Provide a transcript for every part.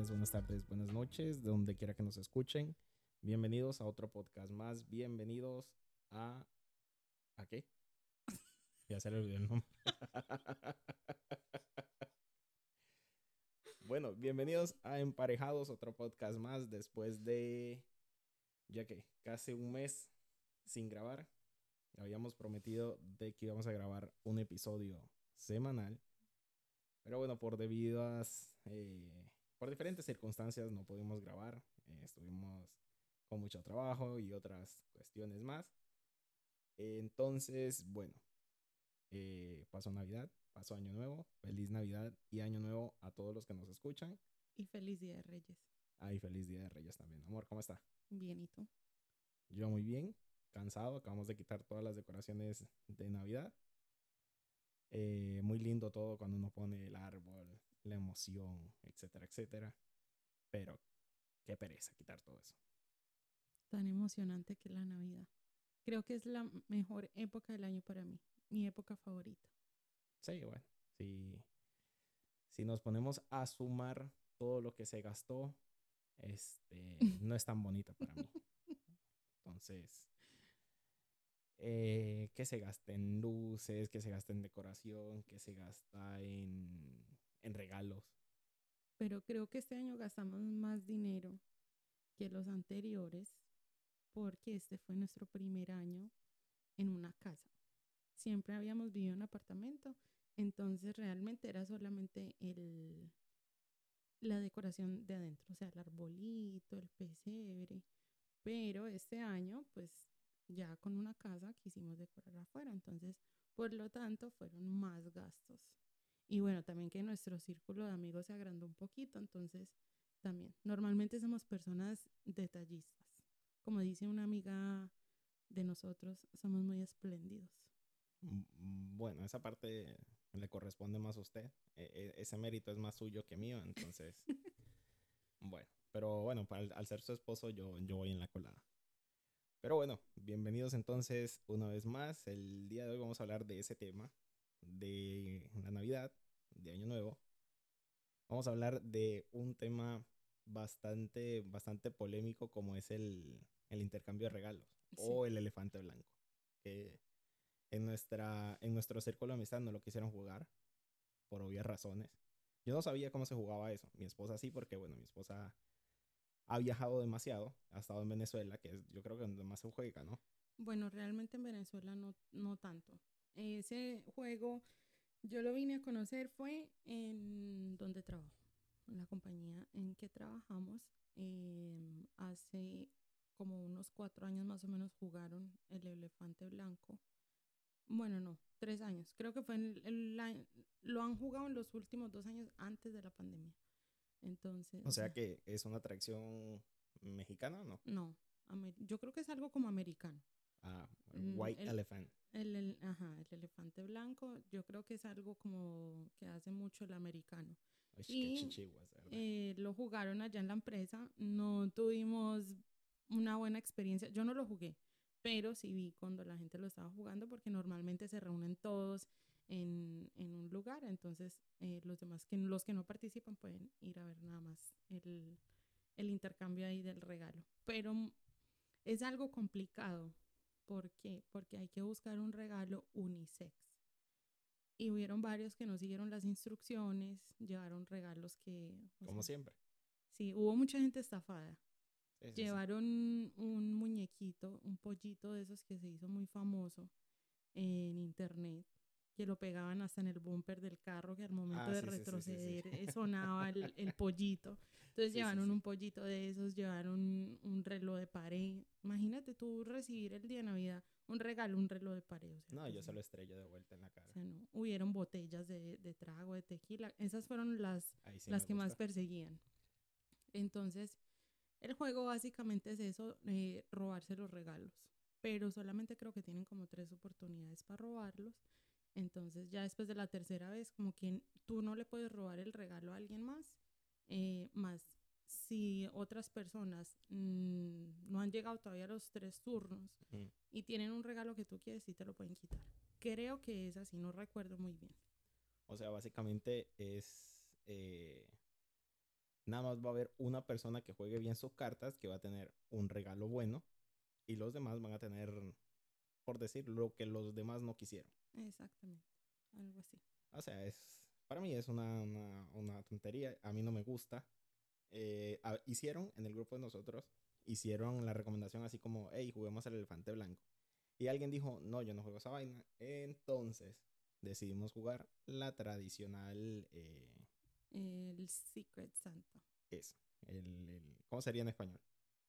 buenas tardes, buenas noches, de donde quiera que nos escuchen. Bienvenidos a otro podcast más. Bienvenidos a. ¿A qué? Ya se le olvidó el nombre. bueno, bienvenidos a Emparejados, otro podcast más después de. Ya que casi un mes sin grabar. Habíamos prometido de que íbamos a grabar un episodio semanal. Pero bueno, por debidas, eh, por diferentes circunstancias no pudimos grabar. Eh, estuvimos con mucho trabajo y otras cuestiones más. Entonces, bueno, eh, pasó Navidad, pasó Año Nuevo. Feliz Navidad y Año Nuevo a todos los que nos escuchan. Y feliz Día de Reyes. Ah, y feliz Día de Reyes también. Amor, ¿cómo está? Bien, ¿y tú? Yo muy bien, cansado. Acabamos de quitar todas las decoraciones de Navidad. Eh, muy lindo todo cuando uno pone el árbol, la emoción, etcétera, etcétera. Pero qué pereza quitar todo eso. Tan emocionante que la Navidad. Creo que es la mejor época del año para mí, mi época favorita. Sí, bueno, si, si nos ponemos a sumar todo lo que se gastó, este, no es tan bonita para mí. Entonces, eh, que se gasta en luces, que se gasta en decoración, que se gasta en, en regalos. Pero creo que este año gastamos más dinero que los anteriores porque este fue nuestro primer año en una casa. Siempre habíamos vivido en apartamento, entonces realmente era solamente el, la decoración de adentro, o sea, el arbolito, el pesebre. Pero este año, pues ya con una casa quisimos decorar afuera, entonces por lo tanto fueron más gastos. Y bueno, también que nuestro círculo de amigos se agrandó un poquito, entonces también, normalmente somos personas detallistas. Como dice una amiga de nosotros, somos muy espléndidos. Mm, mm, bueno, esa parte le corresponde más a usted. E, e, ese mérito es más suyo que mío, entonces. bueno, pero bueno, al, al, ser su esposo, yo, yo voy en la colada. Pero bueno, bienvenidos entonces una vez más. El día de hoy vamos a hablar de ese tema, de la Navidad, de Año Nuevo. Vamos a hablar de un tema bastante, bastante polémico como es el, el intercambio de regalos o el elefante blanco. Que en, nuestra, en nuestro círculo de amistad no lo quisieron jugar por obvias razones. Yo no sabía cómo se jugaba eso. Mi esposa sí, porque bueno, mi esposa ha viajado demasiado, ha estado en Venezuela, que es, yo creo que donde más se juega, ¿no? Bueno, realmente en Venezuela no, no tanto. Ese juego yo lo vine a conocer fue en donde trabajo, en la compañía en que trabajamos. Em, hace como unos cuatro años más o menos jugaron el elefante blanco. Bueno, no, tres años. Creo que fue el, lo han jugado en los últimos dos años antes de la pandemia. Entonces. O sea que es una atracción mexicana, ¿no? No, yo creo que es algo como americano. Mm, White Elephant. El, ajá, el elefante blanco, yo creo que es algo como que hace mucho el americano. y eh, lo jugaron allá en la empresa, no tuvimos una buena experiencia. Yo no lo jugué, pero sí vi cuando la gente lo estaba jugando porque normalmente se reúnen todos en, en un lugar, entonces eh, los demás, que, los que no participan pueden ir a ver nada más el, el intercambio ahí del regalo. Pero es algo complicado. ¿Por qué? Porque hay que buscar un regalo unisex. Y hubieron varios que no siguieron las instrucciones, llevaron regalos que... Como siempre. Sí, hubo mucha gente estafada. Llevaron un muñequito, un pollito de esos que se hizo muy famoso en internet que lo pegaban hasta en el bumper del carro, que al momento ah, de retroceder eh, sonaba el, el, pollito. Entonces llevaron un pollito de esos, llevaron un, reloj de pared. Imagínate tú recibir el día de Navidad un regalo, un reloj de pared. no, yo se lo estrello de vuelta en la cara. O sea, no. Hubieron botellas de, de trago, de tequila. Esas fueron las, las que más perseguían. Entonces, el juego básicamente es eso, eh, robarse los regalos. Pero solamente creo que tienen como tres oportunidades para robarlos. Entonces ya después de la tercera vez, como que tú no le puedes robar el regalo a alguien más, eh, más si otras personas mm, no han llegado todavía a los tres turnos y tienen un regalo que tú quieres, sí te lo pueden quitar. Creo que es así, no recuerdo muy bien. O sea, básicamente es... Eh, nada más va a haber una persona que juegue bien sus cartas que va a tener un regalo bueno y los demás van a tener, por decir, lo que los demás no quisieron. Exactamente, algo así. O sea, es, para mí es una, una, una tontería, a mí no me gusta. Eh, a- hicieron en el grupo de nosotros, hicieron la recomendación así como, hey, juguemos al elefante blanco. Y alguien dijo, no, yo no juego esa vaina. Entonces decidimos jugar la tradicional, eh, El Secret Santa. eso, el, el- ¿cómo sería en español?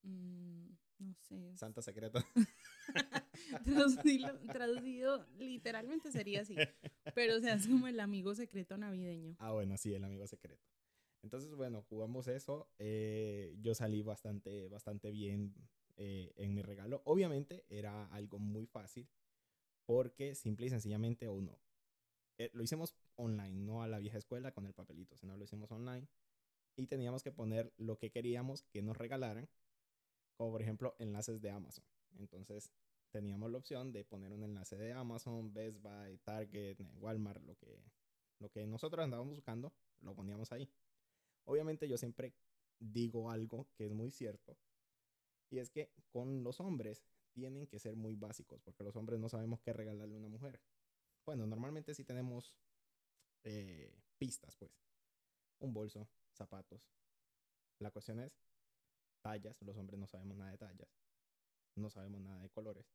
Mm, no sé. Santa secreto. Traducido, traducido literalmente sería así. Pero o sea, es como el amigo secreto navideño. Ah, bueno, sí, el amigo secreto. Entonces, bueno, jugamos eso. eh, yo salí bastante, bastante bien eh, en mi regalo. Obviamente era algo muy fácil porque simple y sencillamente uno. eh, lo hicimos online, no a la vieja escuela con el papelito, sino lo hicimos online. Y teníamos que poner lo que queríamos que nos regalaran, como por ejemplo enlaces de Amazon. Entonces teníamos la opción de poner un enlace de Amazon, Best Buy, Target, Walmart, lo que, lo que nosotros andábamos buscando, lo poníamos ahí. Obviamente yo siempre digo algo que es muy cierto, y es que con los hombres tienen que ser muy básicos, porque los hombres no sabemos qué regalarle a una mujer. Bueno, normalmente sí tenemos eh, pistas, pues. Un bolso, zapatos. La cuestión es tallas, los hombres no sabemos nada de tallas, no sabemos nada de colores,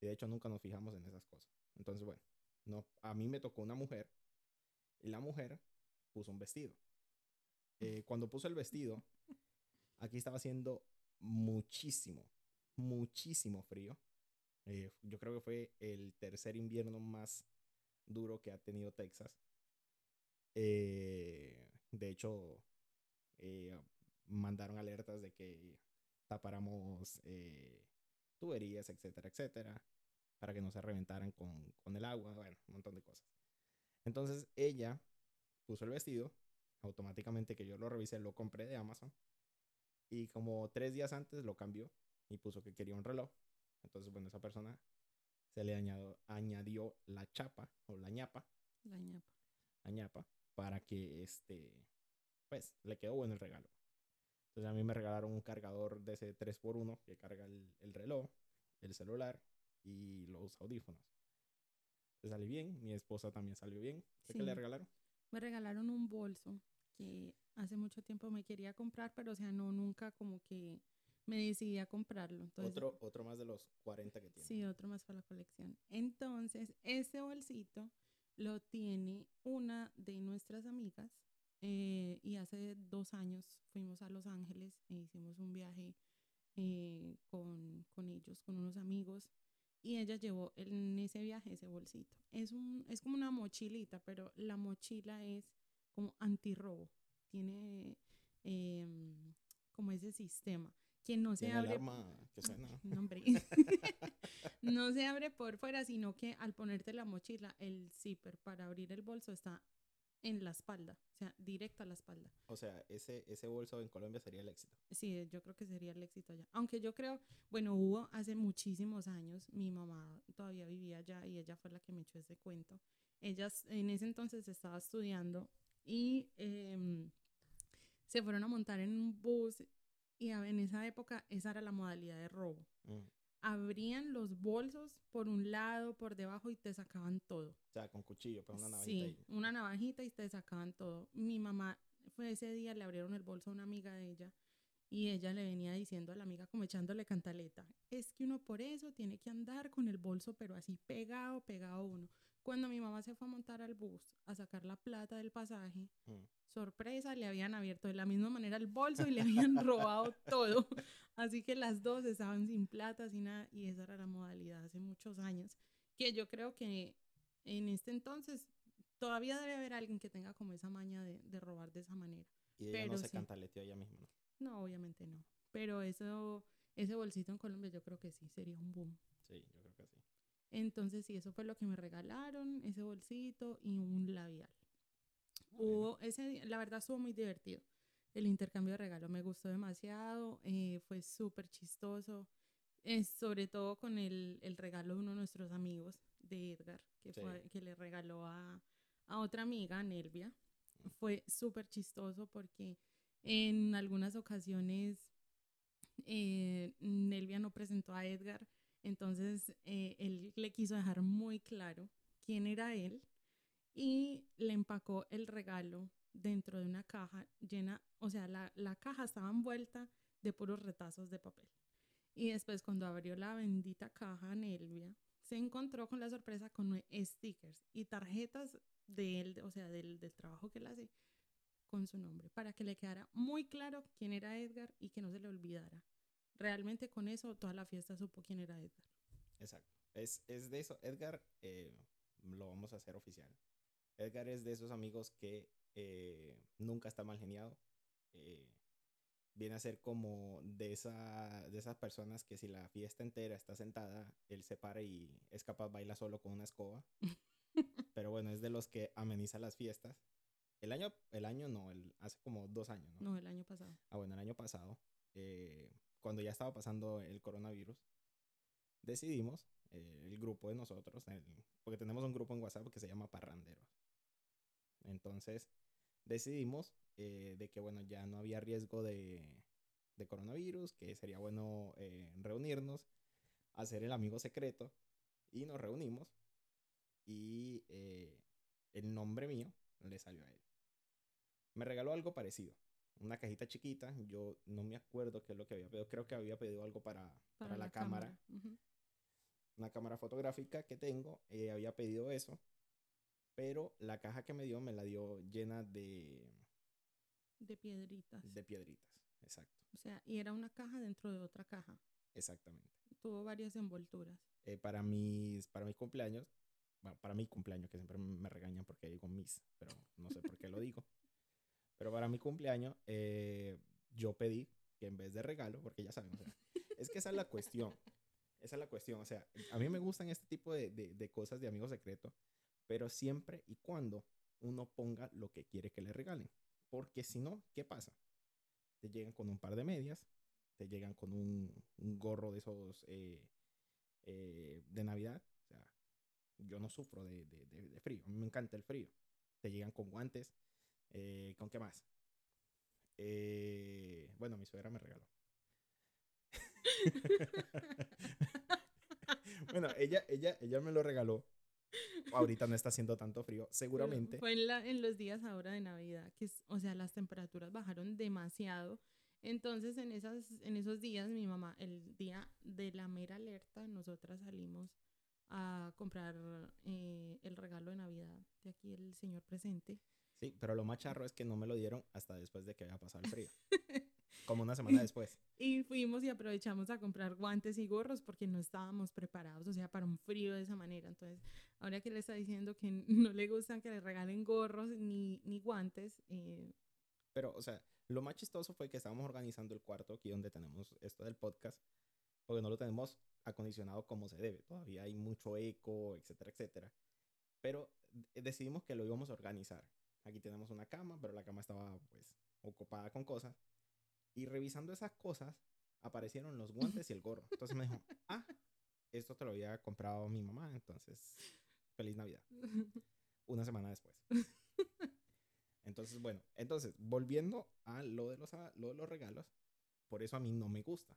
y de hecho nunca nos fijamos en esas cosas. Entonces, bueno, no, a mí me tocó una mujer, y la mujer puso un vestido. Eh, cuando puso el vestido, aquí estaba haciendo muchísimo, muchísimo frío. Eh, yo creo que fue el tercer invierno más duro que ha tenido Texas. Eh, de hecho, mandaron alertas de que tapáramos eh, tuberías, etcétera, etcétera, para que no se reventaran con, con el agua, bueno, un montón de cosas. Entonces ella puso el vestido, automáticamente que yo lo revisé, lo compré de Amazon, y como tres días antes lo cambió y puso que quería un reloj. Entonces, bueno, esa persona se le añadió, añadió la chapa o la ñapa, La ñapa. la ñapa, para que este, pues, le quedó bueno el regalo. Entonces a mí me regalaron un cargador de ese 3x1 que carga el, el reloj, el celular y los audífonos. Entonces salí bien, mi esposa también salió bien. ¿Qué le regalaron? Me regalaron un bolso que hace mucho tiempo me quería comprar, pero o sea, no, nunca como que me decidí a comprarlo. Entonces, otro, otro más de los 40 que tiene. Sí, otro más para la colección. Entonces, ese bolsito lo tiene una de nuestras amigas eh, y hace dos años fuimos a Los Ángeles e hicimos un viaje eh, con, con ellos, con unos amigos y ella llevó en ese viaje ese bolsito. Es, un, es como una mochilita, pero la mochila es como antirrobo. Tiene em, como ese sistema que no se abre alarma que suena. no, hombre. no se abre por fuera, sino que al ponerte la mochila, el zipper para abrir el bolso está en la espalda, o sea, directo a la espalda. O sea, ese, ese bolso en Colombia sería el éxito. Sí, yo creo que sería el éxito allá. Aunque yo creo, bueno, hubo hace muchísimos años, mi mamá todavía vivía allá y ella fue la que me echó ese cuento. Ella en ese entonces estaba estudiando y em, se fueron a montar en un bus y en esa época esa era la modalidad de robo. Mm. Abrían los bolsos por un lado, por debajo y te sacaban todo. O sea, con cuchillo, pues una navajita Sí, una navajita y te sacaban todo. Mi mamá fue ese día, le abrieron el bolso a una amiga de ella y ella le venía diciendo a la amiga como echándole cantaleta, es que uno por eso tiene que andar con el bolso pero así pegado, pegado uno. Cuando mi mamá se fue a montar al bus a sacar la plata del pasaje, Mm. sorpresa, le habían abierto de la misma manera el bolso y le habían robado todo. Así que las dos estaban sin plata, sin nada, y esa era la modalidad hace muchos años, que yo creo que en este entonces todavía debe haber alguien que tenga como esa maña de, de robar de esa manera. Y ella no Pero se sí. cantaleteó ella misma, ¿no? No, obviamente no. Pero eso, ese bolsito en Colombia yo creo que sí, sería un boom. Sí, yo creo. Entonces sí, eso fue lo que me regalaron, ese bolsito y un labial. Bueno. Hubo ese, la verdad estuvo muy divertido. El intercambio de regalos me gustó demasiado, eh, fue súper chistoso, eh, sobre todo con el, el regalo de uno de nuestros amigos, de Edgar, que, Sí. fue, que le regaló a, a otra amiga, Nelvia. Fue súper chistoso porque En algunas ocasiones, eh, Nelvia no presentó a Edgar, entonces eh, él le quiso dejar muy claro quién era él y le empacó el regalo dentro de una caja llena, o sea, la, la caja estaba envuelta de puros retazos de papel. Y después cuando abrió la bendita caja, Nelvia se encontró con la sorpresa con stickers y tarjetas de él, o sea, del, del trabajo que él hace con su nombre, para que le quedara muy claro quién era Edgar y que no se le olvidara. Realmente con eso toda la fiesta supo quién era Edgar. Exacto. Es, es de eso. Edgar eh, lo vamos a hacer oficial. Edgar es de esos amigos que eh, nunca está mal geniado. Eh, viene a ser como de, esa, de esas personas que si la fiesta entera está sentada, él se para y es capaz de bailar solo con una escoba. Pero bueno, es de los que ameniza las fiestas. El año, el año no, el, hace como dos años, ¿no? No, el año pasado. Ah, bueno, el año pasado, eh, cuando ya estaba pasando el coronavirus, decidimos, eh, el grupo de nosotros, porque tenemos un grupo en WhatsApp que se llama Parranderos. Entonces, decidimos eh, de que, bueno, ya no había riesgo de, coronavirus, que sería bueno eh, reunirnos, hacer el amigo secreto, y nos reunimos, y el nombre mío le salió a él. Me regaló algo parecido, una cajita chiquita, yo no me acuerdo qué es lo que había pedido, creo que había pedido algo para, para, la, cámara una cámara fotográfica que tengo, eh, había pedido eso, pero la caja que me dio me la dio llena de, De piedritas. de piedritas. Exacto, O sea, y era una caja dentro de otra caja. exactamente. Tuvo varias envolturas. Eh, para, mis, para mis cumpleaños, bueno, para mi cumpleaños, que siempre me regañan porque digo mis, pero no sé por qué lo digo. Pero para mi cumpleaños, eh, yo pedí que en vez de regalo, porque ya saben, o sea, es que esa es la cuestión. Esa es la cuestión. O sea, a mí me gustan este tipo de, de, de cosas de amigos secretos, pero siempre y cuando uno ponga lo que quiere que le regalen. Porque si no, ¿qué pasa? Te llegan con un par de medias, te llegan con un, un gorro de esos eh, eh, de Navidad. O sea, yo no sufro de, de- de- de frío. A mí me encanta el frío. Te llegan con guantes. Eh, ¿Con qué más? Eh, bueno, mi suegra me regaló. bueno, ella, ella, ella me lo regaló. Ahorita no está haciendo tanto frío. Seguramente. Fue en, la- en los días ahora de Navidad, que es, o sea, las temperaturas bajaron demasiado. Entonces, en, esas, en esos días, mi mamá, el día de la mera alerta, nosotras salimos a comprar eh, el regalo de Navidad de aquí el señor presente. Sí, pero lo más charro es que no me lo dieron hasta después de que había pasado el frío. Como una semana después. Y fuimos y aprovechamos a comprar guantes y gorros porque no estábamos preparados, o sea, para un frío de esa manera. Entonces, ahora que le está diciendo que no le gustan que le regalen gorros ni, ni guantes, eh, Pero, o sea, lo más chistoso fue que estábamos organizando el cuarto aquí donde tenemos esto del podcast, porque no lo tenemos acondicionado como se debe. Todavía hay mucho eco, etcétera, etcétera. Pero eh, decidimos que lo íbamos a organizar. Aquí tenemos una cama, pero la cama estaba, pues, ocupada con cosas. Y revisando esas cosas, aparecieron los guantes y el gorro. Entonces me dijo, ah, esto te lo había comprado mi mamá, entonces, feliz Navidad. Una semana después. Entonces, bueno, entonces, volviendo a lo de los, a- lo de los regalos, por eso a mí no me gusta.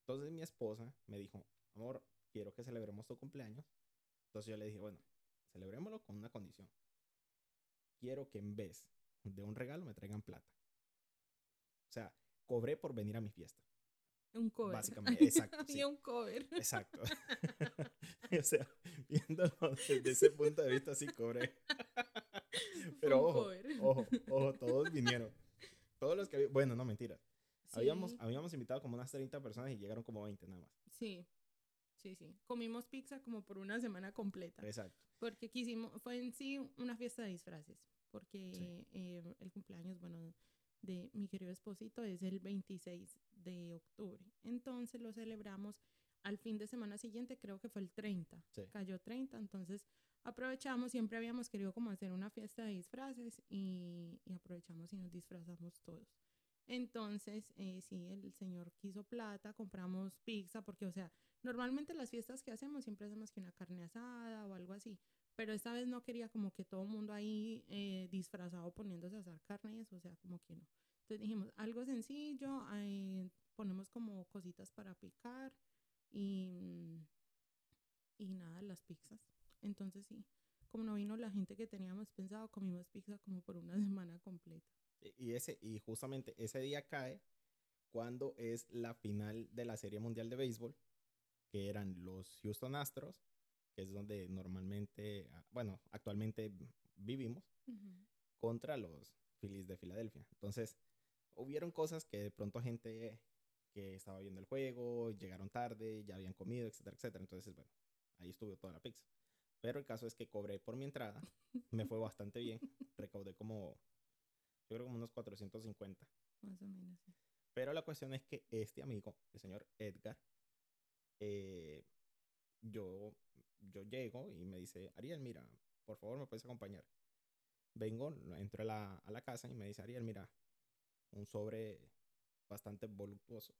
Entonces mi esposa me dijo, amor, quiero que celebremos tu cumpleaños. Entonces yo le dije, bueno, celebrémoslo con una condición. Quiero que en vez de un regalo me traigan plata. O sea, cobré por venir a mi fiesta. un cover. Básicamente, exacto, sí. un cover. Exacto. o sea, viéndolo desde ese punto de vista, sí cobré. Pero ojo, cover. ojo, ojo, todos vinieron. Todos los que bueno, no mentira. Habíamos, habíamos invitado como unas 30 personas y llegaron como 20 nada más. Sí, sí, sí. Comimos pizza como por una semana completa. Exacto. Porque quisimos, fue en sí una fiesta de disfraces. Porque Sí. eh, el cumpleaños, bueno, de mi querido esposito es el 26 de octubre. Entonces lo celebramos al fin de semana siguiente, creo que fue el 30. Sí. Cayó 30, entonces aprovechamos, siempre habíamos querido como hacer una fiesta de disfraces y, y aprovechamos y nos disfrazamos todos. Entonces, eh, sí, el señor quiso plata, compramos pizza, porque, o sea, normalmente las fiestas que hacemos siempre hacemos que una carne asada o algo así, pero esta vez no quería como que todo el mundo ahí eh, disfrazado poniéndose a asar carne y eso, o sea, como que no. Entonces dijimos, algo sencillo, ponemos como cositas para picar y, y nada, las pizzas. Entonces sí, como no vino la gente que teníamos pensado, comimos pizza como por una semana completa. Y, ese, y justamente ese día cae cuando es la final de la Serie Mundial de Béisbol, que eran los Houston Astros, que es donde normalmente, ah, bueno, actualmente vivimos, contra los Phillies de Filadelfia. Entonces, hubieron cosas que de pronto gente que estaba viendo el juego, llegaron tarde, ya habían comido, etcétera, etcétera. Entonces, bueno, ahí estuvo toda la pizza. Pero el caso es que cobré por mi entrada, me fue bastante bien, recaudé como, yo creo como unos 450. Más o menos, sí. Pero la cuestión es que este amigo, el señor Edgar, eh, yo, yo llego y me dice, Ariel, mira, por favor, ¿me puedes acompañar? Vengo, entro a la, a la casa y me dice, Ariel, mira, un sobre bastante voluptuoso.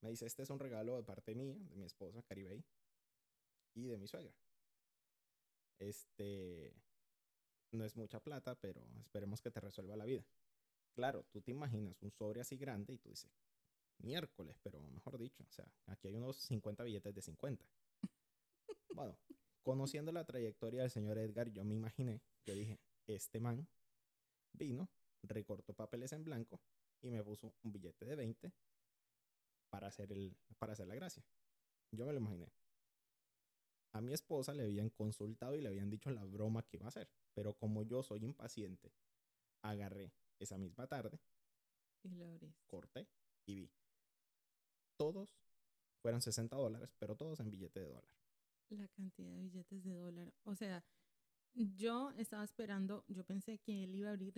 Me dice, este es un regalo de parte mía, de mi esposa, Caribey, y de mi suegra. Este, no es mucha plata, pero esperemos que te resuelva la vida. Claro, tú te imaginas un sobre así grande y tú dices, miércoles, pero mejor dicho, o sea, aquí hay unos 50 billetes de 50. Bueno, conociendo la trayectoria del señor Edgar, yo me imaginé, yo dije, este man vino, recortó papeles en blanco y me puso un billete de 20 para hacer, el, para hacer la gracia. Yo me lo imaginé. A mi esposa le habían consultado y le habían dicho la broma que iba a hacer, pero como yo soy impaciente, agarré esa misma tarde, y corté y vi. Todos fueron 60 dólares, pero todos en billete de dólar. La cantidad de billetes de dólar. O sea, yo estaba esperando, yo pensé que él iba a abrir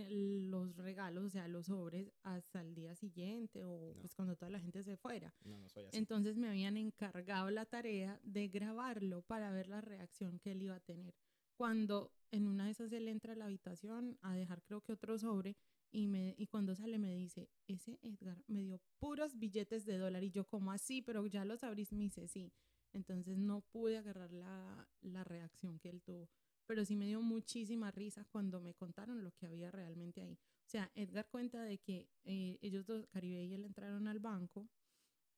los regalos, o sea, los sobres hasta el día siguiente o pues cuando toda la gente se fuera. No, no soy así. Entonces me habían encargado la tarea de grabarlo para ver la reacción que él iba a tener. Cuando en una de esas él entra a la habitación a dejar creo que otro sobre y, me, y cuando sale me dice, ese Edgar me dio puros billetes de dólar y yo como así, pero ya los abrís, me dice sí. Entonces no pude agarrar la, la reacción que él tuvo pero sí me dio muchísima risa cuando me contaron lo que había realmente ahí. O sea, Edgar cuenta de que eh, ellos dos, Caribe y él, entraron al banco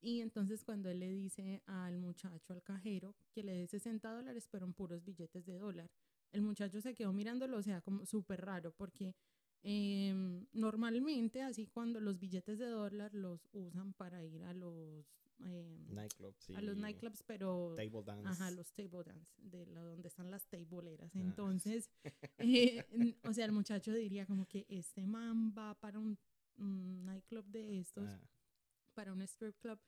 y entonces cuando él le dice al muchacho, al cajero, que le dé 60 dólares, pero en puros billetes de dólar, el muchacho se quedó mirándolo, o sea, como súper raro, porque em, normalmente así cuando los billetes de dólar los usan para ir a los eh, nightclubs. A los nightclubs, pero... Table dance. Ajá, los table dance, de la, donde están las tableeras. Ah. Entonces, eh, o sea, el muchacho diría como que este man va para un, nightclub de estos, ah. para un strip club,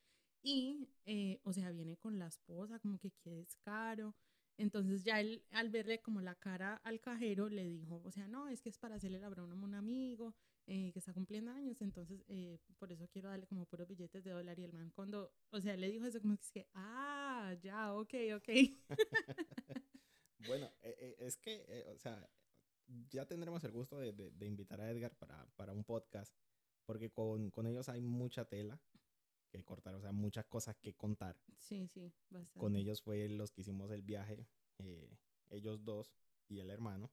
y, eh, o sea, viene con la esposa, como que qué caro. Entonces ya él, al verle como la cara al cajero, le dijo, o sea, no, es que es para hacerle la broma a un amigo, eh, que está cumpliendo años, entonces eh, por eso quiero darle como puros billetes de dólar. Y el man cuando, o sea, le dijo eso como que, es que ah, ya, ok, ok. bueno, eh, es que, o sea, ya tendremos el gusto de, de, invitar a Edgar para, para un podcast, porque con, con, ellos hay mucha tela que cortar, o sea, muchas cosas que contar. Sí, sí, bastante. Con ellos fue los que hicimos el viaje, ellos dos y el hermano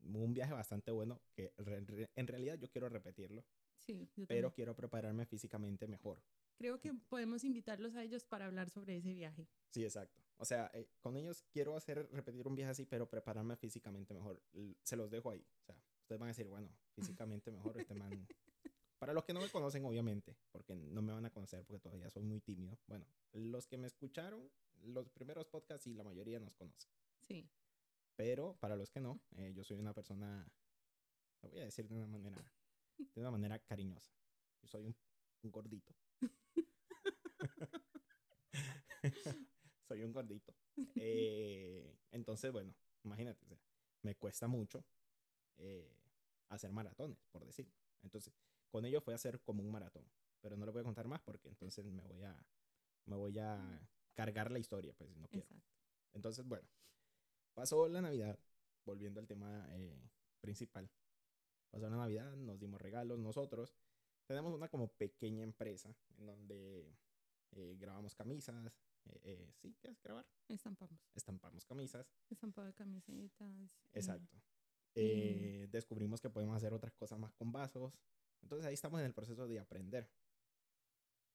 un viaje bastante bueno que en realidad yo quiero repetirlo. Sí, pero quiero prepararme físicamente mejor. Creo que podemos invitarlos a ellos para hablar sobre ese viaje. Sí, exacto. O sea, eh, con ellos quiero hacer repetir un viaje así, pero prepararme físicamente mejor. Se los dejo ahí. O sea, ustedes van a decir, bueno, físicamente mejor este man. Para los que no me conocen, obviamente, porque no me van a conocer porque todavía soy muy tímido. Bueno, los que me escucharon, los primeros podcasts y la mayoría nos conocen. Sí. Pero para los que no, eh, yo soy una persona, lo voy a decir de una manera, de una manera cariñosa. Yo soy un, gordito. soy un gordito. Eh, entonces, bueno, imagínate, me cuesta mucho eh, hacer maratones, por decir. Entonces, con ello fue hacer como un maratón. Pero no lo voy a contar más porque entonces me voy a, me voy a cargar la historia, pues no quiero. Entonces, bueno, Pasó la Navidad, volviendo al tema eh, principal. Pasó la Navidad, nos dimos regalos nosotros. Tenemos una como pequeña empresa en donde eh, grabamos camisas. Eh, ¿Sí? ¿Qué es grabar? Estampamos. Estampamos camisas. Estampado de camisetas. Exacto. descubrimos que podemos hacer otras cosas más con vasos. Entonces ahí estamos en el proceso de aprender.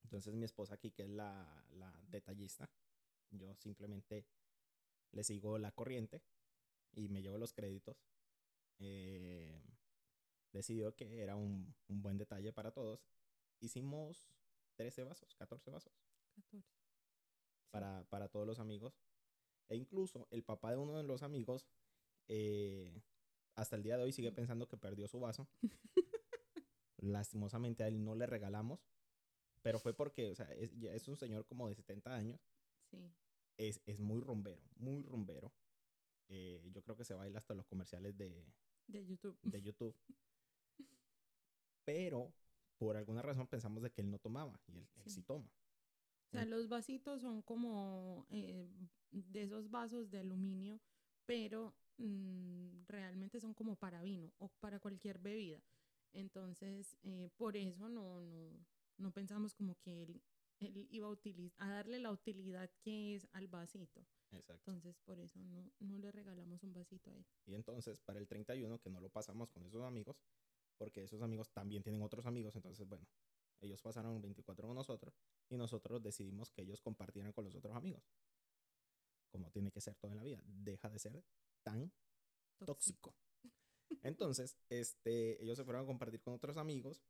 Entonces mi esposa aquí, que es la, la detallista, yo simplemente le sigo la corriente y me llevo los créditos. Eh, decidió que era un, un, buen detalle para todos. Hicimos 13 vasos, 14 vasos. 14. Para, para todos los amigos. E incluso el papá de uno de los amigos, eh, hasta el día de hoy sigue pensando que perdió su vaso. Lastimosamente a él no le regalamos, pero fue porque, o sea, es, es un señor como de 70 años. Sí. Es, es muy rumbero, muy rumbero. Eh, yo creo que se baila hasta los comerciales de, de YouTube. De YouTube. Pero por alguna razón pensamos de que él no tomaba y él sí, toma. O sea, los vasitos son como eh, de esos vasos de aluminio, pero mm, realmente son como para vino o para cualquier bebida. Entonces, eh, por eso no, no, no pensamos como que él, él iba a, a darle la utilidad que es al vasito. Exacto. Entonces, por eso no, no le regalamos un vasito a él. Y entonces, para el 31, que no lo pasamos con esos amigos, porque esos amigos también tienen otros amigos, entonces, bueno, ellos pasaron 24 con nosotros y nosotros decidimos que ellos compartieran con los otros amigos. Como tiene que ser todo en la vida. Deja de ser tan tóxico. Entonces, este, ellos se fueron a compartir con otros amigos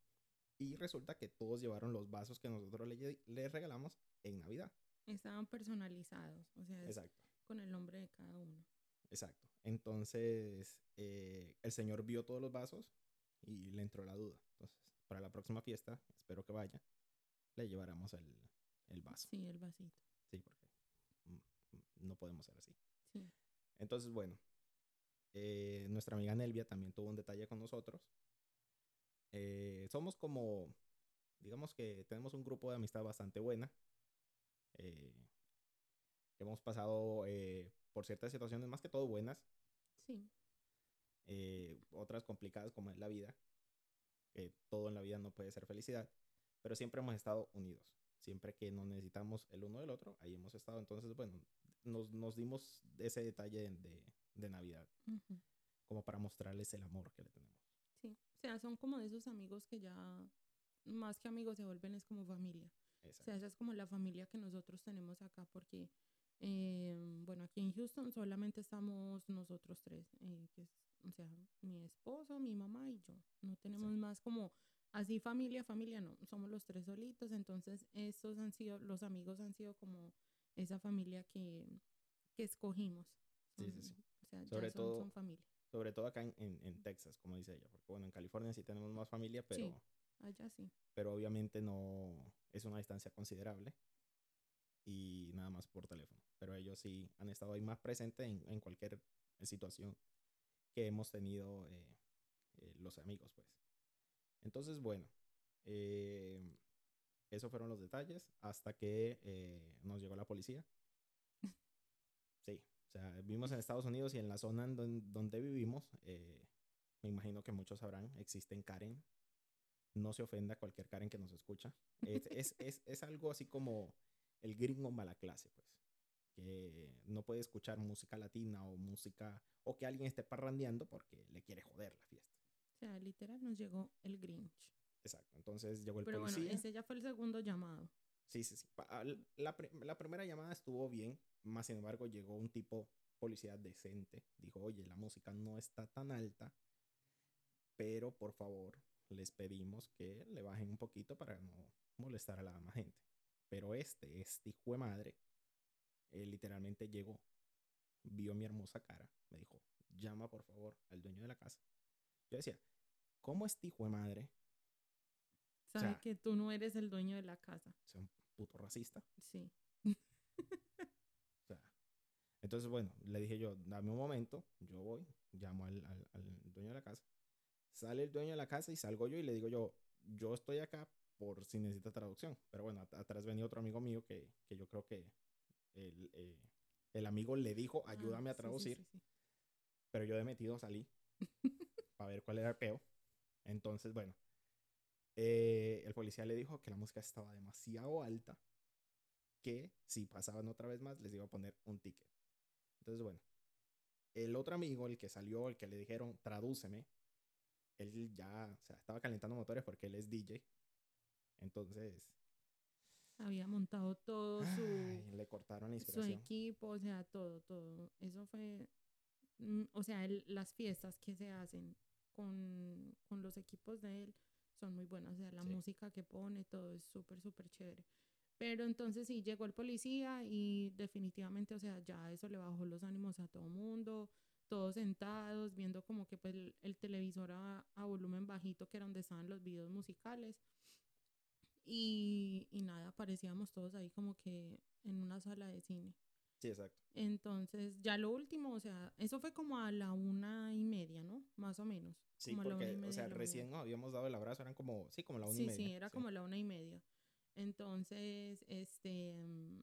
y resulta que todos llevaron los vasos que nosotros les le regalamos en Navidad. Estaban personalizados, o sea, con el nombre de cada uno. Exacto. Entonces, eh, el señor vio todos los vasos y le entró la duda. Entonces, para la próxima fiesta, espero que vaya, le llevaremos el, el vaso. Sí, el vasito. Sí, porque no podemos ser así. Sí. Entonces, bueno, eh, nuestra amiga Nelvia también tuvo un detalle con nosotros. Eh, somos como, digamos que tenemos un grupo de amistad bastante buena. Eh, hemos pasado por ciertas situaciones más que todo buenas. Sí. otras complicadas como es la vida. todo en la vida no puede ser felicidad. Pero siempre hemos estado unidos. Siempre que nos necesitamos el uno del otro, ahí hemos estado. Entonces, bueno, nos, nos dimos ese detalle de, de Navidad. Como para mostrarles el amor que le tenemos. Sí, o sea, son como de esos amigos que ya, más que amigos, se vuelven es como familia. O sea, esa es como la familia que nosotros tenemos acá, porque, eh, bueno, aquí en Houston solamente estamos nosotros tres, eh, que es, o sea, mi esposo, mi mamá y yo. No tenemos más como así familia, familia, no, somos los tres solitos, entonces estos han sido, los amigos han sido como esa familia que, que escogimos. Sí, sí, sí. Sea, sobre ya todo, son familia. Sobre todo acá en, en, Texas, como dice ella, porque bueno, en California sí tenemos más familia, pero... Sí, allá sí. Pero obviamente no es una distancia considerable y nada más por teléfono. Pero ellos sí han estado ahí más presentes en, en cualquier situación que hemos tenido eh, eh, los amigos, pues. Entonces, bueno, eh, esos fueron los detalles hasta que eh, nos llegó la policía. Sea, vivimos en Estados Unidos y en la zona en donde, vivimos, eh, me imagino que muchos sabrán, existen Karen. No se ofenda cualquier Karen que nos escucha. Es, es, es, es algo así como el gringo mala clase, pues. Que no puede escuchar música latina o música, o que alguien esté parrandeando porque le quiere joder la fiesta. O sea, literal nos llegó el Grinch. Exacto. Entonces llegó el Pero policía. bueno, ese ya fue el segundo llamado. Sí, sí, sí. La, la, primera llamada estuvo bien, más sin embargo llegó un tipo policía decente. Dijo, oye, la música no está tan alta, pero por favor les pedimos que le bajen un poquito para no molestar a la demás gente. Pero este, este hijo de madre, él literalmente llegó, vio mi hermosa cara, me dijo, llama por favor al dueño de la casa. Yo decía, ¿cómo este hijo de madre Sabe que tú no eres el dueño de la casa. O sea, un puto racista. Sí. entonces, bueno, le dije yo, dame un momento, yo voy, llamo al, dueño de la casa. Sale el dueño de la casa y salgo yo y le digo yo, yo estoy acá por si necesita traducción. Pero bueno, atrás venía otro amigo mío que, que yo creo que el, eh, el, amigo le dijo, ah, ayúdame a traducir. pero yo de metido salí para ver cuál era el peo. Entonces, bueno, eh, el policía le dijo que la música estaba demasiado alta, que si pasaban otra vez más les iba a poner un ticket. Entonces, bueno, el otro amigo, el que salió, el que le dijeron, tradúceme, él ya, o sea, estaba calentando motores porque él es DJ. Entonces, Había montado todo su, ay, le cortaron la su equipo, o sea, todo, todo. Eso fue, mm, o sea, el- las fiestas que se hacen con, con los equipos de él son muy buenas. O sea, la Sí. música que pone, todo es súper, súper chévere. Pero entonces sí llegó el policía y definitivamente, o sea, ya eso le bajó los ánimos a todo mundo, todos sentados, viendo como que pues el, el televisor a, a volumen bajito, que era donde estaban los videos musicales. Y, y nada, parecíamos todos ahí como que en una sala de cine. Sí, exacto. Entonces, ya lo último, o sea, eso fue como a la una y media, ¿no? Más o menos. Sí, como a la una y porque, o sea, recién habíamos dado el abrazo, eran como, sí, como la una Sí, y media. sí, era como la una y media. Entonces, este, mm,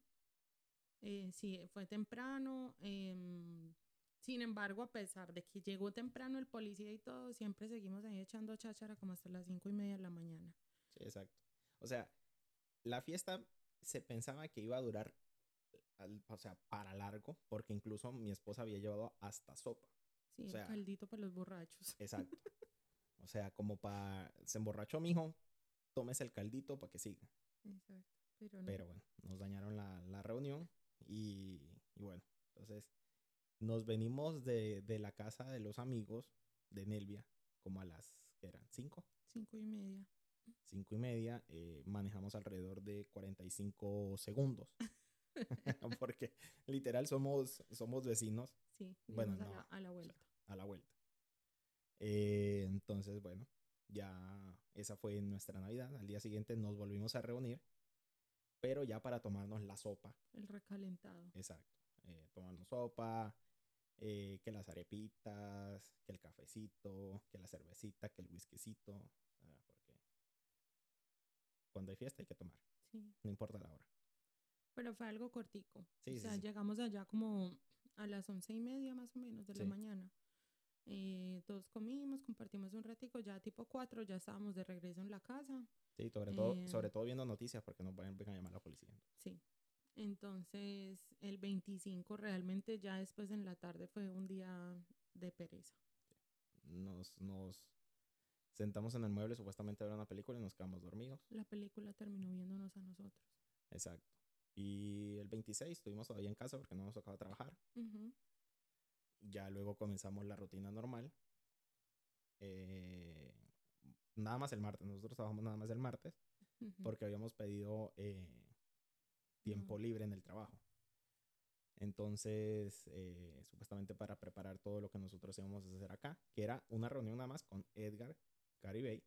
eh, sí, fue temprano. em, sin embargo, a pesar de que llegó temprano el policía y todo, siempre seguimos ahí echando cháchara como hasta las cinco y media de la mañana. Sí, exacto. O sea, la fiesta se pensaba que iba a durar, al- o sea, para largo, porque incluso mi esposa había llevado hasta sopa. Sí, O el caldito para los borrachos. Exacto. O sea, como para, se emborrachó mi hijo, tómese el caldito para que siga. Exacto. Pero no. Pero bueno, nos dañaron la, la reunión y, y bueno, entonces nos venimos de, de la casa de los amigos de Nelvia como a las, ¿qué eran? ¿Cinco? Cinco y media. Cinco y media. eh, manejamos alrededor de 45 segundos. Porque literal somos, somos vecinos Sí, Bueno, a, no, la, a la o sea, vuelta. a la vuelta. Eh, entonces, bueno, ya esa fue nuestra Navidad. Al día siguiente nos volvimos a reunir, pero ya para tomarnos la sopa. El recalentado. Exacto. Eh, tomarnos sopa, eh, que las arepitas, que el cafecito, que la cervecita, que el whiskycito. ah, porque cuando hay fiesta hay que tomar, Sí. no importa la hora. Pero fue algo cortico. Sí, o sea, sí. llegamos allá como a las once y media más o menos de la mañana. Eh, todos comimos, compartimos un ratico, ya tipo cuatro ya estábamos de regreso en la casa. Sí, sobre todo, Eh, sobre todo viendo noticias porque nos van a llamar a la policía. Sí. Entonces, el 25 realmente ya después en la tarde fue un día de pereza. nos, nos sentamos en el mueble supuestamente a ver una película y nos quedamos dormidos. La película terminó viéndonos a nosotros. Exacto. Y el 26 estuvimos todavía en casa porque no nos tocaba trabajar. Ujú. Ya luego comenzamos la rutina normal. Eh, nada más el martes. Nosotros trabajamos nada más el martes porque habíamos pedido eh, tiempo No. libre en el trabajo. Entonces, eh, supuestamente para preparar todo lo que nosotros íbamos a hacer acá, que era una reunión nada más con Edgar Caribey,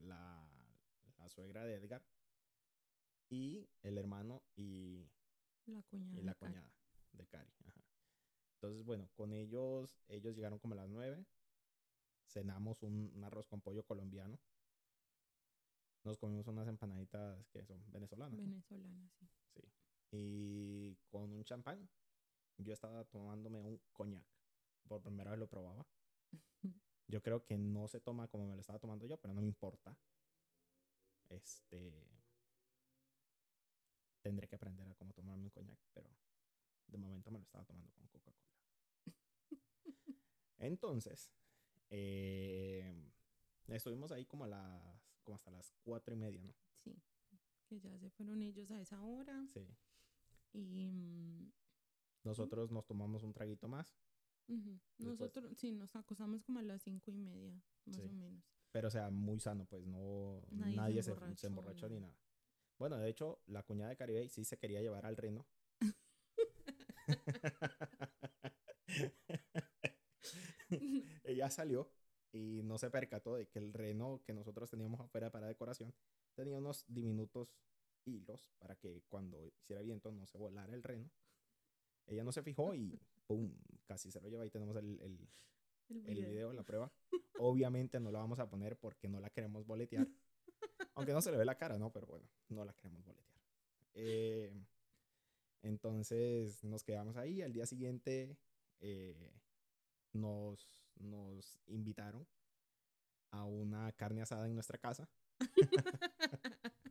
la, la suegra de Edgar, y el hermano y, La cuñada. y la de Cari. cuñada de Cari. Entonces, bueno, con ellos, ellos llegaron como a las 9, cenamos un, un arroz con pollo colombiano, nos comimos unas empanaditas que son venezolanas. ¿no? Venezolana, sí. Sí. Y con un champán. Yo estaba tomándome un coñac. Por primera vez lo probaba. Yo creo que no se toma como me lo estaba tomando yo, pero no me importa. Este. Tendré que aprender a cómo tomarme un coñac, pero de momento me lo estaba tomando con Coca-Cola. Entonces, eh, estuvimos ahí como a las, como hasta las cuatro y media, ¿no? Sí. Que ya se fueron ellos a esa hora. Sí. Y mm, Nosotros nos tomamos un traguito más, nosotros, sí, nos acostamos como a las cinco y media, más Sí. o menos. pero o sea, muy sano, pues no Nadie nadie, se se, se emborrachó, ni nada. nada. Bueno, de hecho, la cuñada de Caribe sí se quería llevar al reno. Ella salió y no se percató de que el reno que nosotros teníamos afuera para decoración tenía unos diminutos hilos para que cuando hiciera viento no se volara el reno. Ella no se fijó y ¡pum! Casi se lo lleva. Ahí tenemos el, el, El video, la prueba. Obviamente no la vamos a poner porque no la queremos boletear. Aunque no se le ve la cara, ¿no? Pero bueno, no la queremos boletear. Eh, entonces nos quedamos ahí. Al día siguiente eh, nos, nos invitaron a una carne asada en nuestra casa.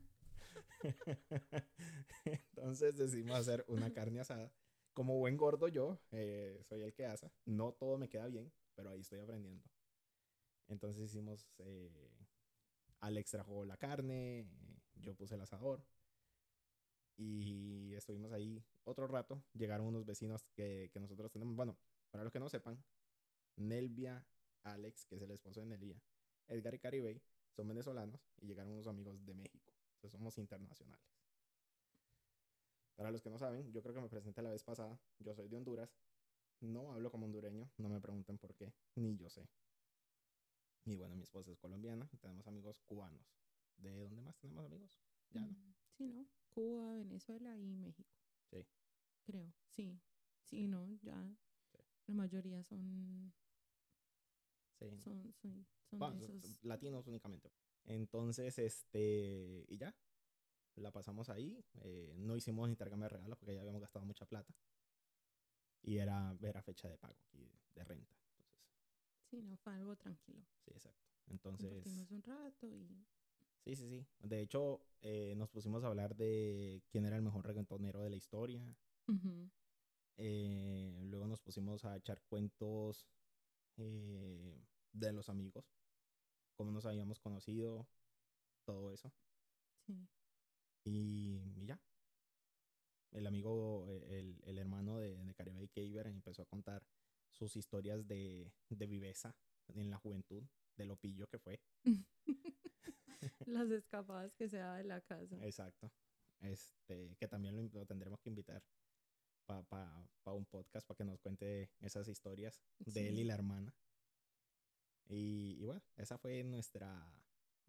Entonces decidimos hacer una carne asada. Como buen gordo yo, eh, soy el que asa. No todo me queda bien, pero ahí estoy aprendiendo. Entonces hicimos, eh, Alex trajo la carne, yo puse el asador y estuvimos ahí otro rato. Llegaron unos vecinos que, que nosotros tenemos, bueno, para los que no sepan, Nelvia, Alex, que es el esposo de Nelia, Edgar y Caribey, son venezolanos y llegaron unos amigos de México. Entonces somos internacionales. Para los que no saben, yo creo que me presenté la vez pasada. Yo soy de Honduras. No hablo como hondureño. No me pregunten por qué. Ni yo sé. Y bueno, mi esposa es colombiana y tenemos amigos cubanos. ¿De dónde más tenemos amigos? Ya no. Sí, ¿no? Cuba, Venezuela y México. Sí. Creo, sí. Sí, no, ya. Sí. La mayoría son, Sí. son, son Bueno, de son- esos. son latinos únicamente. Entonces, este, y ya, la pasamos ahí. eh, no hicimos intercambio de regalos porque ya habíamos gastado mucha plata. Y era, era fecha de pago aquí, de renta. Entonces, Sí, no, fue algo tranquilo. sí, exacto. Entonces, Compartimos un rato y sí, sí, sí. De hecho, eh, nos pusimos a hablar de quién era el mejor reggaetonero de la historia. Eh, luego nos pusimos a echar cuentos eh, de los amigos, cómo nos habíamos conocido, todo eso. sí. Y, y ya. El amigo, eh, el, el hermano de, de Caribe Caber empezó a contar sus historias de, de viveza en la juventud, de lo pillo que fue. Las escapadas que se da de la casa. Exacto. Este, que también lo, tendremos que invitar para pa, pa un podcast para que nos cuente esas historias de él y la hermana. Y, y bueno, esa fue nuestra,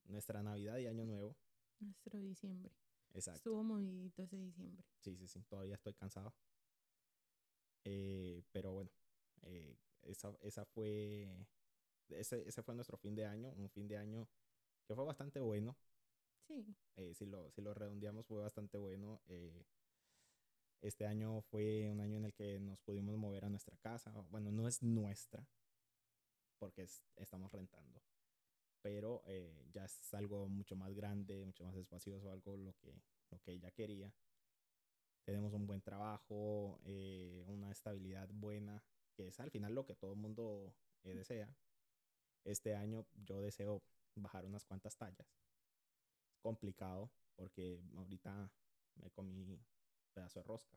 nuestra Navidad y Año Nuevo. Nuestro diciembre. Exacto. Estuvo movidito ese diciembre. Sí, sí, sí. Todavía estoy cansado. Eh, pero bueno, eh, esa, esa fue. Ese, ese fue nuestro fin de año. Un fin de año que fue bastante bueno. Sí, eh, si, lo, si lo redondeamos, fue bastante bueno. eh, este año fue un año en el que nos pudimos mover a nuestra casa. Bueno, no es nuestra, porque es- estamos rentando. Pero eh, ya es algo mucho más grande, mucho más espacioso, algo lo que, lo que ella quería. Tenemos un buen trabajo, eh, una estabilidad buena, que es al final lo que todo el mundo eh, desea. Este año yo deseo bajar unas cuantas tallas complicado porque ahorita me comí un pedazo de rosca.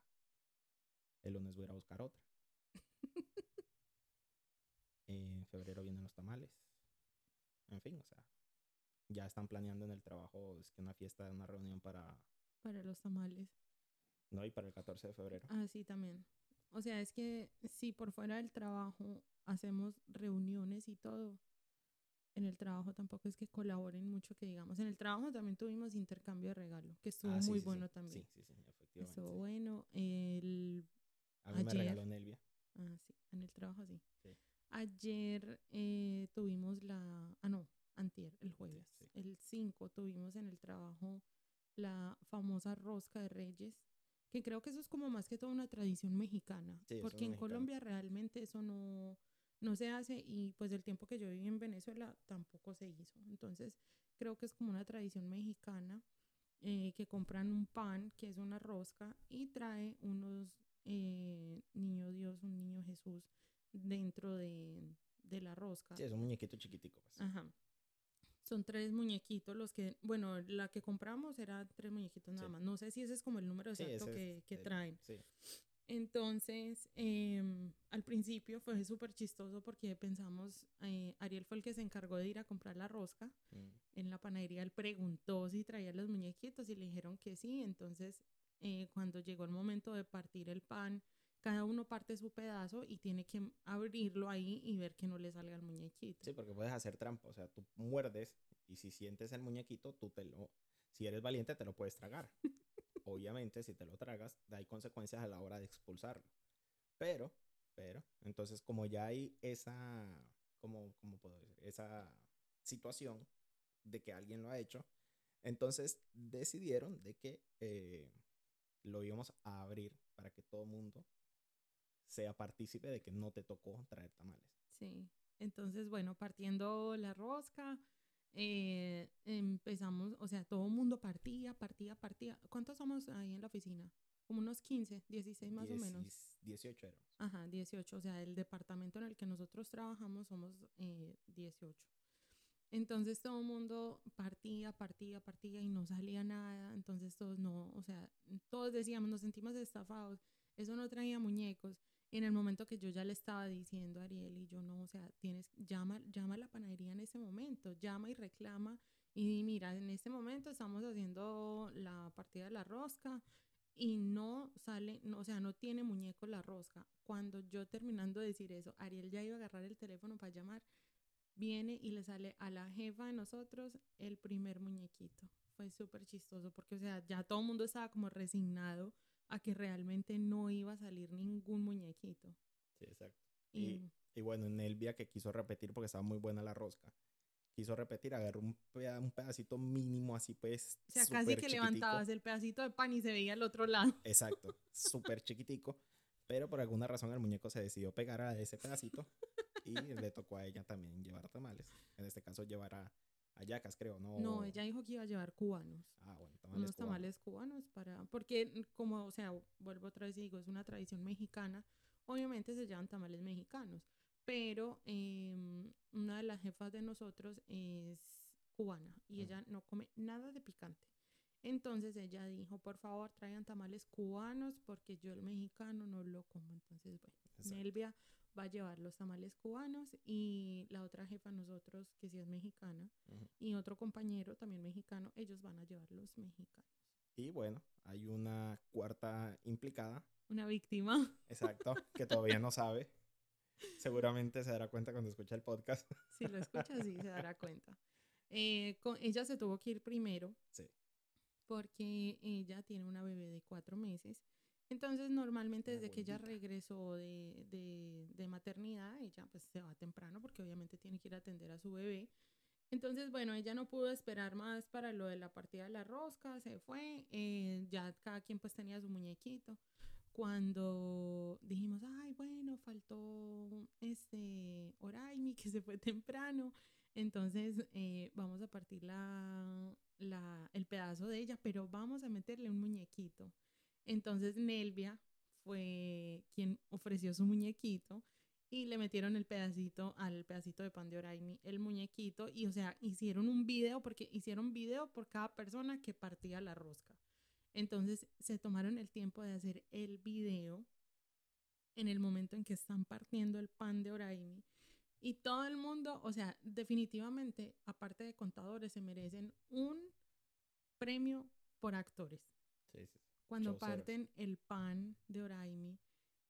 El lunes voy a ir a buscar otra. En febrero vienen los tamales. En fin, o sea, ya están planeando en el trabajo es que una fiesta, una reunión para, para los tamales. no, y para el 14 de febrero. Ah, sí, también. O sea, es que si por fuera del trabajo hacemos reuniones y todo, en el trabajo tampoco es que colaboren mucho, que digamos. En el trabajo también tuvimos intercambio de regalo, que estuvo Ah, sí, muy sí, sí. bueno también. Sí, sí, sí, efectivamente. Estuvo bueno. El, A mí me ayer- regaló Nelvia. ah, sí, en el trabajo sí. Ayer eh, tuvimos la, ah no, antier, el jueves. El 5 tuvimos en el trabajo la famosa rosca de reyes, que creo que eso es como más que todo una tradición mexicana, porque en mexicano. Colombia realmente eso no, no se hace y pues el tiempo que yo viví en Venezuela tampoco se hizo. Entonces creo que es como una tradición mexicana eh, que compran un pan, que es una rosca, y trae unos eh, niño Dios, un niño Jesús dentro de, de la rosca. Sí, es un muñequito chiquitico. Pues. Ajá. Son tres muñequitos los que, bueno, la que compramos era tres muñequitos nada Sí. más. No sé si ese es como el número exacto que, es que traen. Sí, Entonces, em, al principio fue súper chistoso porque pensamos, eh, Ariel fue el que se encargó de ir a comprar la rosca. mm, En la panadería él preguntó si traía los muñequitos y le dijeron que sí. Entonces, eh, cuando llegó el momento de partir el pan, cada uno parte su pedazo y tiene que abrirlo ahí y ver que no le salga el muñequito. Sí, porque puedes hacer trampa. O sea, tú muerdes y si sientes el muñequito, tú te lo. Si eres valiente, te lo puedes tragar. Obviamente, si te lo tragas, hay consecuencias a la hora de expulsarlo. Pero, pero, entonces, como ya hay esa. Como, ¿Cómo puedo decir? Esa situación de que alguien lo ha hecho, entonces decidieron de que eh, lo íbamos a abrir para que todo mundo sea partícipe de que no te tocó traer tamales. Sí, entonces, bueno, partiendo la rosca, eh, empezamos, o sea, todo el mundo partía, partía, partía. ¿Cuántos somos ahí en la oficina? Como unos 15, 16 más o menos. Diecis- 18 éramos. Ajá, 18, o sea, el departamento en el que nosotros trabajamos somos eh, 18. Entonces todo el mundo partía, partía, partía y no salía nada. Entonces todos no, o sea, todos decíamos, nos sentimos estafados. Eso no traía muñecos. En el momento que yo ya le estaba diciendo a Ariel y yo no, o sea, tienes, llama, llama a la panadería en ese momento, llama y reclama. Y mira, en este momento estamos haciendo la partida de la rosca y no sale, no, o sea, no tiene muñeco la rosca. Cuando yo terminando de decir eso, Ariel ya iba a agarrar el teléfono para llamar, viene y le sale a la jefa de nosotros el primer muñequito. Fue súper chistoso porque, o sea, ya todo el mundo estaba como resignado a que realmente no iba a salir ningún muñequito. Sí, exacto. Y, y, bueno, Nelvia que quiso repetir porque estaba muy buena la rosca. Quiso repetir, agarró un, un pedacito mínimo así pues. O sea, casi que levantabas el pedacito de pan y se veía al otro lado. Exacto, súper chiquitico. Pero por alguna razón el muñeco se decidió pegar a ese pedacito y le tocó a ella también llevar tamales. En este caso llevar a, Yacas, creo, ¿no? No, ella dijo que iba a llevar cubanos. Ah, bueno, tamales Unos tamales cubanos. para... Porque como, o sea, vuelvo otra vez y digo, es una tradición mexicana. Obviamente se llevan tamales mexicanos. Pero em, una de las jefas de nosotros es cubana y ella no come nada de picante. Entonces ella dijo, por favor, traigan tamales cubanos porque yo el mexicano no lo como. Entonces, bueno, Nelvia va a llevar los tamales cubanos y la otra jefa, nosotros, que sí es mexicana, y otro compañero también mexicano, ellos van a llevar los mexicanos. Y bueno, hay una cuarta implicada. Una víctima. Exacto, que todavía no sabe. Seguramente se dará cuenta cuando escucha el podcast. Si lo escucha, sí, se dará cuenta. Eh, con, ella se tuvo que ir primero. Sí porque ella tiene una bebé de cuatro meses. Entonces, normalmente desde que ella regresó de, de, de, maternidad, ella pues se va temprano porque obviamente tiene que ir a atender a su bebé. Entonces, bueno, ella no pudo esperar más para lo de la partida de la rosca, se fue, eh, ya cada quien pues tenía su muñequito. Cuando dijimos, ay, bueno, faltó este Oraimi que se fue temprano, entonces eh, vamos a partir la, la, el pedazo de ella, pero vamos a meterle un muñequito. Entonces Nelvia fue quien ofreció su muñequito y le metieron el pedacito al pedacito de pan de Oraimi, el muñequito, y o sea, hicieron un video, porque hicieron video por cada persona que partía la rosca. Entonces se tomaron el tiempo de hacer el video en el momento en que están partiendo el pan de Oraimi y todo el mundo, o sea, definitivamente, aparte de contadores, se merecen un premio por actores. Sí, sí. Cuando parten el pan de Oraimi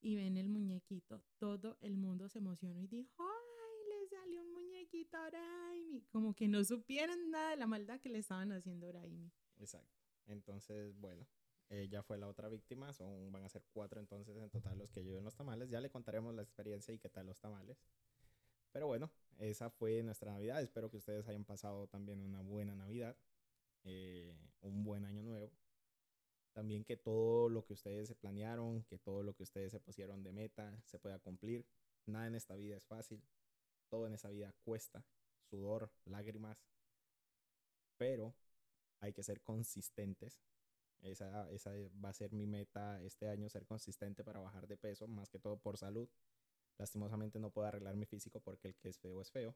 y ven el muñequito, todo el mundo se emocionó y dijo, ¡ay, le salió un muñequito a Oraimi! Como que no supieran nada de la maldad que le estaban haciendo a Oraimi. Exacto. Entonces, bueno, ella fue la otra víctima, son, van a ser cuatro entonces en total los que lleven los tamales. Ya le contaremos la experiencia y qué tal los tamales. Pero bueno, esa fue nuestra Navidad. Espero que ustedes hayan pasado también una buena Navidad, eh, un buen año nuevo. También que todo lo que ustedes se planearon, que todo lo que ustedes se pusieron de meta se pueda cumplir. Nada en esta vida es fácil. Todo en esta vida cuesta. Sudor, lágrimas. Pero hay que ser consistentes. Esa, esa va a ser mi meta este año, ser consistente para bajar de peso, más que todo por salud. Lastimosamente no puedo arreglar mi físico porque el que es feo es feo,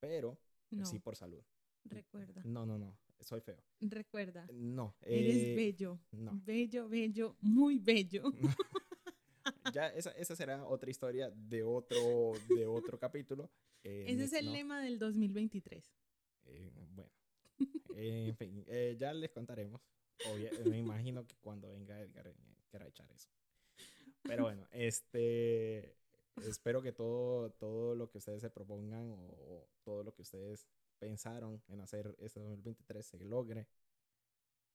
pero sí por salud. Recuerda. No, no, no, soy feo. Recuerda. No. Eres eh, bello. No. Bello, bello, muy bello. ya esa, esa, será otra historia de otro, de otro capítulo. Eh, Ese es el lema del 2023. Eh, bueno. en fin, ya les contaremos. me imagino que cuando venga Edgar quiera echar eso. Pero bueno, este espero que todo, todo lo que ustedes se propongan o, todo lo que ustedes pensaron en hacer este 2023 se logre.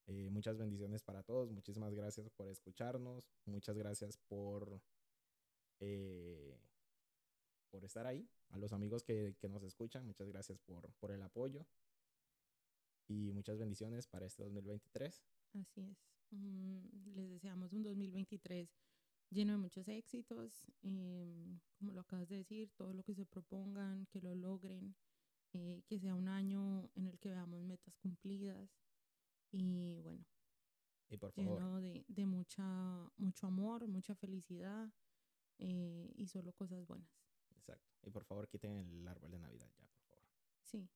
Eh, muchas bendiciones para todos. Muchísimas gracias por escucharnos. Muchas gracias por, eh, por estar ahí. A los amigos que, que, nos escuchan, muchas gracias por, por el apoyo. Y muchas bendiciones para este 2023. Así es. Mm, les deseamos un 2023 lleno de muchos éxitos, em, como lo acabas de decir, todo lo que se propongan, que lo logren, eh, que sea un año en el que veamos metas cumplidas y bueno, y por favor. lleno de, de mucha, mucho amor, mucha felicidad eh, y solo cosas buenas. Exacto. Y por favor quiten el árbol de Navidad ya, por favor. Sí,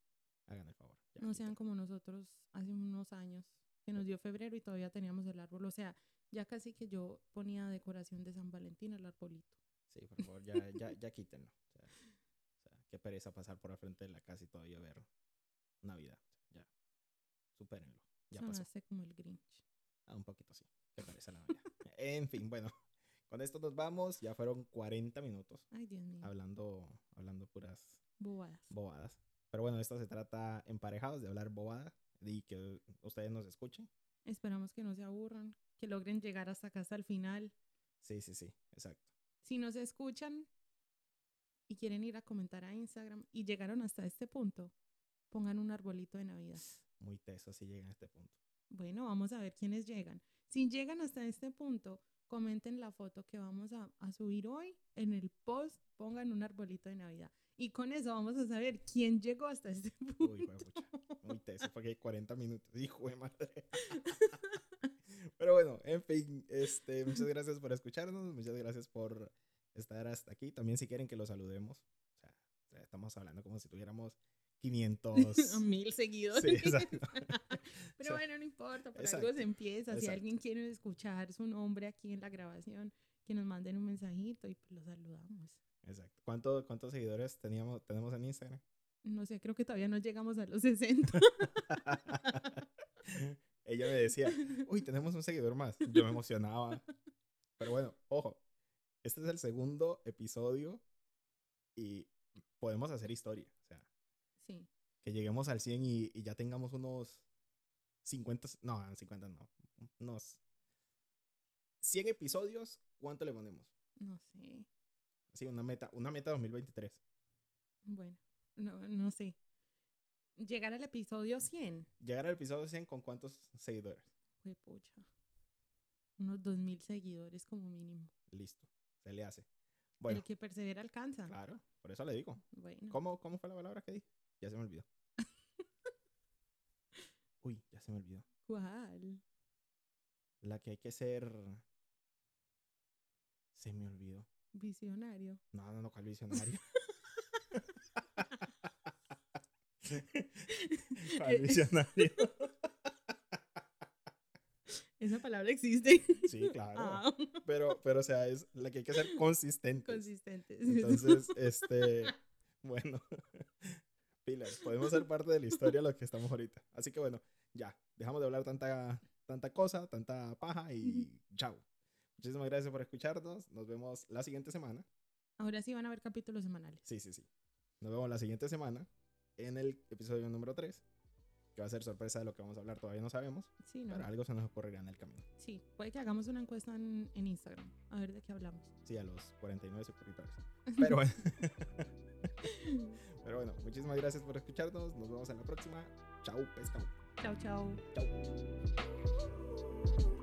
Hagan el favor. ya, No sean quiten. como nosotros hace unos años, que nos dio febrero y todavía teníamos el árbol. O sea, ya casi que yo ponía decoración de San Valentín al arbolito. Sí, por favor, ya, ya, ya quítenlo. Qué pereza pasar por al frente de la casa y todavía ver Navidad. Ya, supérenlo. Ya pasó. Sonaste como el Grinch. Ah, un poquito sí. Qué pereza la Navidad. en fin, bueno, con esto nos vamos. Ya fueron 40 minutos Ay, Dios mío. hablando, hablando puras Bobadas. bobadas. Pero bueno, esto se trata emparejados de hablar bobadas y que ustedes nos escuchen. Esperamos que no se aburran, que logren llegar hasta acá hasta el final. Sí, sí, sí, exacto. Si nos escuchan y quieren ir a comentar a Instagram y llegaron hasta este punto, pongan un arbolito de Navidad. Muy teso si llegan a este punto. Bueno, vamos a ver quiénes llegan. Si llegan hasta este punto, comenten la foto que vamos a, a subir hoy. En el post pongan un arbolito de Navidad. Y con eso vamos a saber quién llegó hasta este punto. Uy, muy teso porque hay 40 minutos. Hijo de madre. Pero bueno, en fin, este, muchas gracias por escucharnos, muchas gracias por estar hasta aquí. También si quieren que los saludemos, o sea, estamos hablando como si tuviéramos 500... Mil seguidores. Sí. Pero O sea, bueno, no importa, por exacto, algo se empieza. Si exacto. alguien quiere escuchar su nombre aquí en la grabación, que nos manden un mensajito y pues lo saludamos. Exacto. ¿Cuánto- ¿Cuántos seguidores teníamos, tenemos en Instagram? No sé, creo que todavía no llegamos a los 60. Ella me decía, uy, tenemos un seguidor más. Yo me emocionaba. Pero bueno, ojo, este es el segundo episodio y podemos hacer historia. O sea, sí, que lleguemos al 100 y, y ya tengamos unos 50, no, 50 no, unos 100 episodios, ¿cuánto le ponemos? no sé. Sí, una meta, una meta 2023. Bueno, no, no sé. Llegar al episodio 100. Llegar al episodio 100 con cuántos seguidores. Fue pucha. Unos 2000 seguidores como mínimo. Listo, se le hace. Bueno, El que persevera alcanza. claro, por eso le digo. Bueno. ¿Cómo, ¿Cómo fue la palabra que dije? Ya se me olvidó. Uy, ya se me olvidó. ¿Cuál? La que hay que ser. Se me olvidó. Visionario. No, no, no, ¿cuál visionario? ¿Cuál visionario? Esa palabra existe. Sí, claro. Ah, Pero, pero, o sea, es la que hay que ser consistente. consistente. Entonces, este. Bueno. Pilas, podemos ser parte de la historia lo que estamos ahorita. Así que bueno, ya. Dejamos de hablar tanta, tanta cosa, tanta paja y chao. Muchísimas gracias por escucharnos. Nos vemos la siguiente semana. Ahora sí van a ver capítulos semanales. Sí, sí, sí. Nos vemos la siguiente semana en el episodio número 3. Que va a ser sorpresa de lo que vamos a hablar, todavía no sabemos. Sí, ¿no? Pero algo se nos ocurrirá en el camino. Sí, puede que hagamos una encuesta en, en Instagram. A ver de qué hablamos. Sí, a los 49 suscriptores. Pero bueno. Pero bueno, muchísimas gracias por escucharnos. Nos vemos en la próxima. Chao, pescado. Chao, chao. Chao.